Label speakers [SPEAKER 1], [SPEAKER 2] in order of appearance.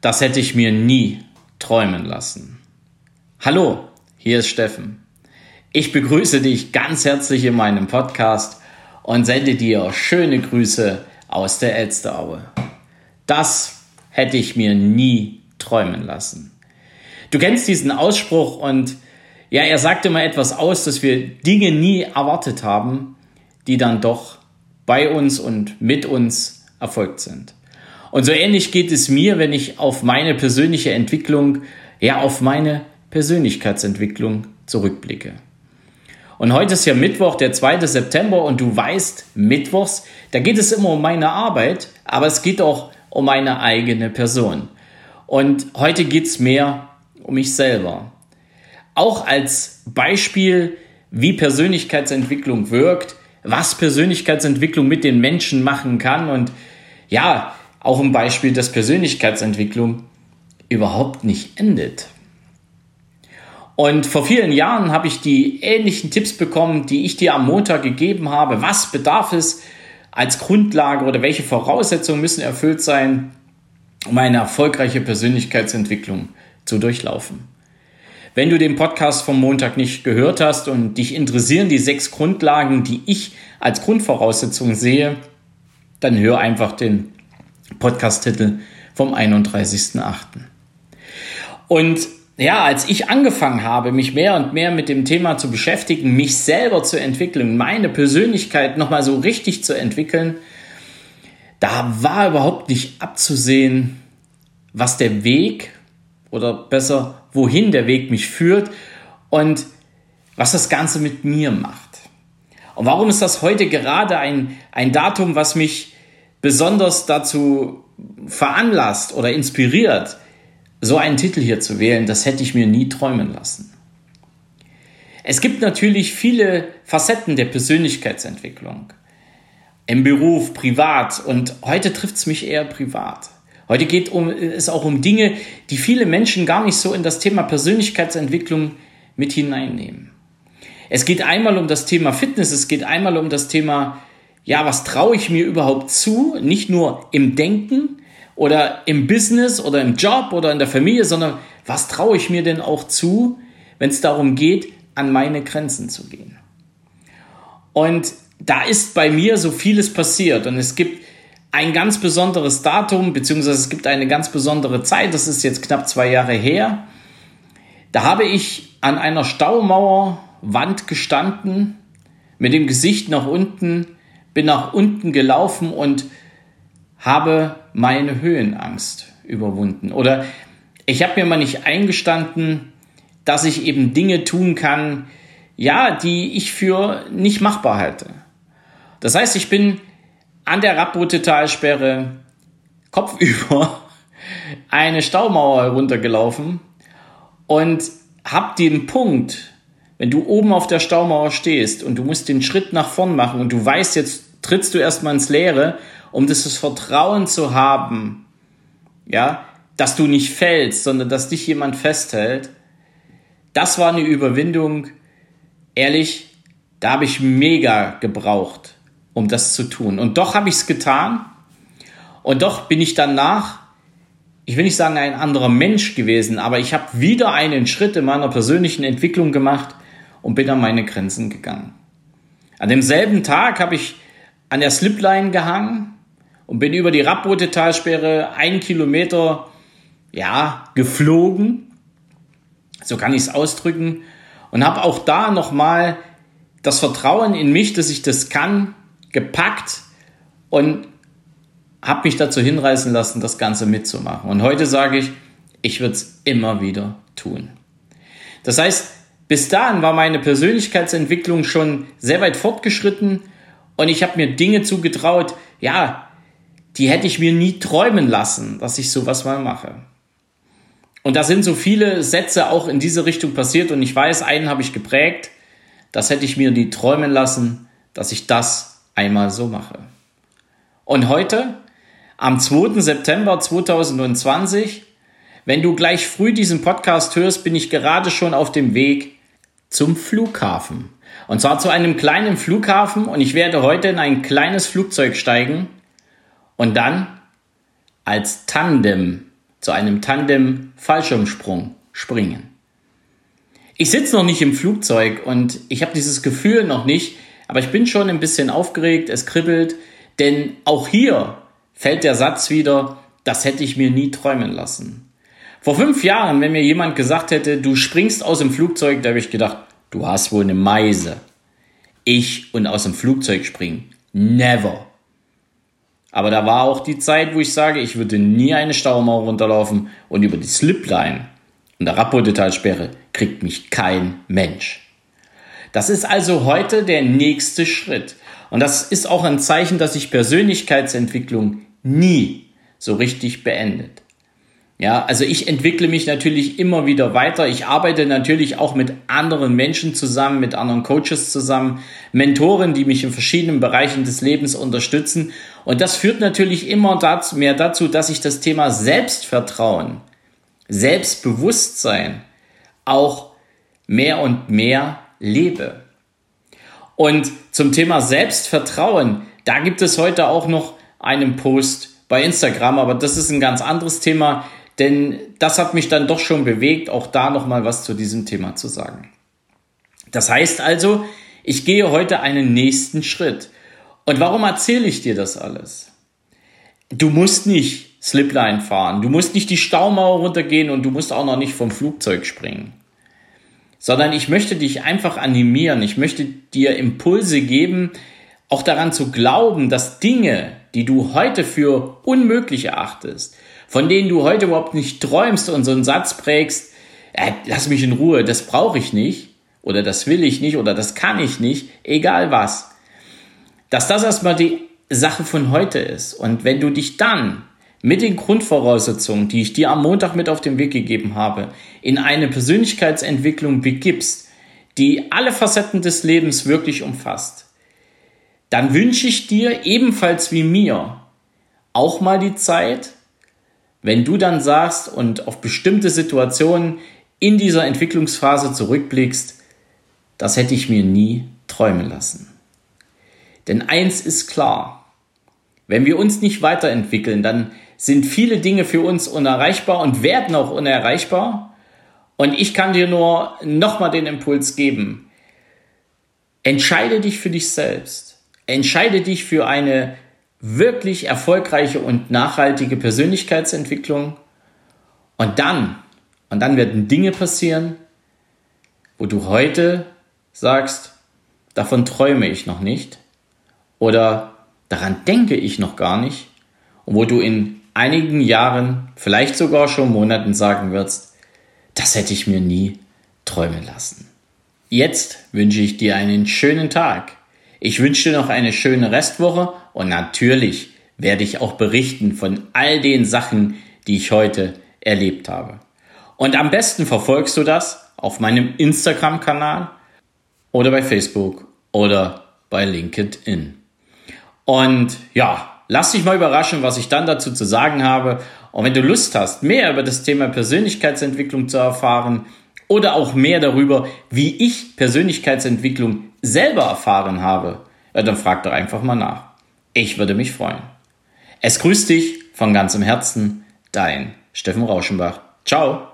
[SPEAKER 1] Das hätte ich mir nie träumen lassen. Hallo, hier ist Steffen. Ich begrüße dich ganz herzlich in meinem Podcast und sende dir schöne Grüße aus der Elsteraue. Das hätte ich mir nie träumen lassen. Du kennst diesen Ausspruch und ja, er sagt immer etwas aus, dass wir Dinge nie erwartet haben, die dann doch bei uns und mit uns erfolgt sind. Und so ähnlich geht es mir, wenn ich auf meine persönliche Entwicklung, ja, auf meine Persönlichkeitsentwicklung zurückblicke. Und heute ist ja Mittwoch, der 2. September und du weißt, Mittwochs, da geht es immer um meine Arbeit, aber es geht auch um meine eigene Person. Und heute geht es mehr um mich selber. Auch als Beispiel, wie Persönlichkeitsentwicklung wirkt, was Persönlichkeitsentwicklung mit den Menschen machen kann und ja, auch ein Beispiel, dass Persönlichkeitsentwicklung überhaupt nicht endet. Und vor vielen Jahren habe ich die ähnlichen Tipps bekommen, die ich dir am Montag gegeben habe. Was bedarf es als Grundlage oder welche Voraussetzungen müssen erfüllt sein, um eine erfolgreiche Persönlichkeitsentwicklung zu durchlaufen? Wenn du den Podcast vom Montag nicht gehört hast und dich interessieren die sechs Grundlagen, die ich als Grundvoraussetzung sehe, dann hör einfach den Podcast-Titel vom 31.08. Und ja, als ich angefangen habe, mich mehr und mehr mit dem Thema zu beschäftigen, mich selber zu entwickeln, meine Persönlichkeit nochmal so richtig zu entwickeln, da war überhaupt nicht abzusehen, was der Weg oder besser, wohin der Weg mich führt und was das Ganze mit mir macht. Und warum ist das heute gerade ein, ein Datum, was mich besonders dazu veranlasst oder inspiriert, so einen Titel hier zu wählen, das hätte ich mir nie träumen lassen. Es gibt natürlich viele Facetten der Persönlichkeitsentwicklung. Im Beruf, privat und heute trifft es mich eher privat. Heute geht um, es auch um Dinge, die viele Menschen gar nicht so in das Thema Persönlichkeitsentwicklung mit hineinnehmen. Es geht einmal um das Thema Fitness, es geht einmal um das Thema, ja, was traue ich mir überhaupt zu? Nicht nur im Denken oder im Business oder im Job oder in der Familie, sondern was traue ich mir denn auch zu, wenn es darum geht, an meine Grenzen zu gehen? Und da ist bei mir so vieles passiert und es gibt ein ganz besonderes Datum, beziehungsweise es gibt eine ganz besondere Zeit, das ist jetzt knapp zwei Jahre her. Da habe ich an einer Staumauerwand gestanden, mit dem Gesicht nach unten, bin nach unten gelaufen und habe meine Höhenangst überwunden. Oder ich habe mir mal nicht eingestanden, dass ich eben Dinge tun kann, ja, die ich für nicht machbar halte. Das heißt, ich bin an der Rappute-Talsperre kopfüber eine Staumauer heruntergelaufen und habe den Punkt, wenn du oben auf der Staumauer stehst und du musst den Schritt nach vorn machen und du weißt, jetzt trittst du erstmal ins Leere, um das Vertrauen zu haben, ja, dass du nicht fällst, sondern dass dich jemand festhält. Das war eine Überwindung. Ehrlich, da habe ich mega gebraucht um das zu tun. Und doch habe ich es getan. Und doch bin ich danach, ich will nicht sagen ein anderer Mensch gewesen, aber ich habe wieder einen Schritt in meiner persönlichen Entwicklung gemacht und bin an meine Grenzen gegangen. An demselben Tag habe ich an der Slipline gehangen und bin über die Rappbote Talsperre einen Kilometer ja, geflogen. So kann ich es ausdrücken. Und habe auch da nochmal das Vertrauen in mich, dass ich das kann, gepackt und habe mich dazu hinreißen lassen, das Ganze mitzumachen. Und heute sage ich, ich würde es immer wieder tun. Das heißt, bis dahin war meine Persönlichkeitsentwicklung schon sehr weit fortgeschritten und ich habe mir Dinge zugetraut, ja, die hätte ich mir nie träumen lassen, dass ich sowas mal mache. Und da sind so viele Sätze auch in diese Richtung passiert und ich weiß, einen habe ich geprägt, das hätte ich mir nie träumen lassen, dass ich das einmal so mache. Und heute, am 2. September 2020, wenn du gleich früh diesen Podcast hörst, bin ich gerade schon auf dem Weg zum Flughafen. Und zwar zu einem kleinen Flughafen und ich werde heute in ein kleines Flugzeug steigen und dann als Tandem zu einem Tandem-Fallschirmsprung springen. Ich sitze noch nicht im Flugzeug und ich habe dieses Gefühl noch nicht, aber ich bin schon ein bisschen aufgeregt, es kribbelt, denn auch hier fällt der Satz wieder, das hätte ich mir nie träumen lassen. Vor fünf Jahren, wenn mir jemand gesagt hätte, du springst aus dem Flugzeug, da habe ich gedacht, du hast wohl eine Meise. Ich und aus dem Flugzeug springen. Never. Aber da war auch die Zeit, wo ich sage, ich würde nie eine Staumauer runterlaufen und über die Slipline und der Rappodetalsperre kriegt mich kein Mensch. Das ist also heute der nächste Schritt. Und das ist auch ein Zeichen, dass sich Persönlichkeitsentwicklung nie so richtig beendet. Ja, also ich entwickle mich natürlich immer wieder weiter. Ich arbeite natürlich auch mit anderen Menschen zusammen, mit anderen Coaches zusammen, Mentoren, die mich in verschiedenen Bereichen des Lebens unterstützen. Und das führt natürlich immer dazu, mehr dazu, dass ich das Thema Selbstvertrauen, Selbstbewusstsein auch mehr und mehr lebe. Und zum Thema Selbstvertrauen, da gibt es heute auch noch einen Post bei Instagram, aber das ist ein ganz anderes Thema, denn das hat mich dann doch schon bewegt, auch da nochmal was zu diesem Thema zu sagen. Das heißt also, ich gehe heute einen nächsten Schritt. Und warum erzähle ich dir das alles? Du musst nicht Slipline fahren, du musst nicht die Staumauer runtergehen und du musst auch noch nicht vom Flugzeug springen. Sondern ich möchte dich einfach animieren, ich möchte dir Impulse geben, auch daran zu glauben, dass Dinge, die du heute für unmöglich erachtest, von denen du heute überhaupt nicht träumst und so einen Satz prägst, äh, lass mich in Ruhe, das brauche ich nicht oder das will ich nicht oder das kann ich nicht, egal was. Dass das erstmal die Sache von heute ist. Und wenn du dich dann mit den Grundvoraussetzungen, die ich dir am Montag mit auf den Weg gegeben habe, in eine Persönlichkeitsentwicklung begibst, die alle Facetten des Lebens wirklich umfasst, dann wünsche ich dir ebenfalls wie mir auch mal die Zeit, wenn du dann sagst und auf bestimmte Situationen in dieser Entwicklungsphase zurückblickst, das hätte ich mir nie träumen lassen. Denn eins ist klar, wenn wir uns nicht weiterentwickeln, dann sind viele Dinge für uns unerreichbar und werden auch unerreichbar. Und ich kann dir nur nochmal den Impuls geben. Entscheide dich für dich selbst. Entscheide dich für eine wirklich erfolgreiche und nachhaltige Persönlichkeitsentwicklung. Und dann, und dann werden Dinge passieren, wo du heute sagst, davon träume ich noch nicht oder daran denke ich noch gar nicht und wo du in einigen Jahren, vielleicht sogar schon Monaten sagen wirst, das hätte ich mir nie träumen lassen. Jetzt wünsche ich dir einen schönen Tag. Ich wünsche dir noch eine schöne Restwoche und natürlich werde ich auch berichten von all den Sachen, die ich heute erlebt habe. Und am besten verfolgst du das auf meinem Instagram-Kanal oder bei Facebook oder bei LinkedIn. Und ja, lass dich mal überraschen, was ich dann dazu zu sagen habe. Und wenn du Lust hast, mehr über das Thema Persönlichkeitsentwicklung zu erfahren oder auch mehr darüber, wie ich Persönlichkeitsentwicklung selber erfahren habe, dann frag doch einfach mal nach. Ich würde mich freuen. Es grüßt dich von ganzem Herzen, dein Steffen Rauschenbach. Ciao.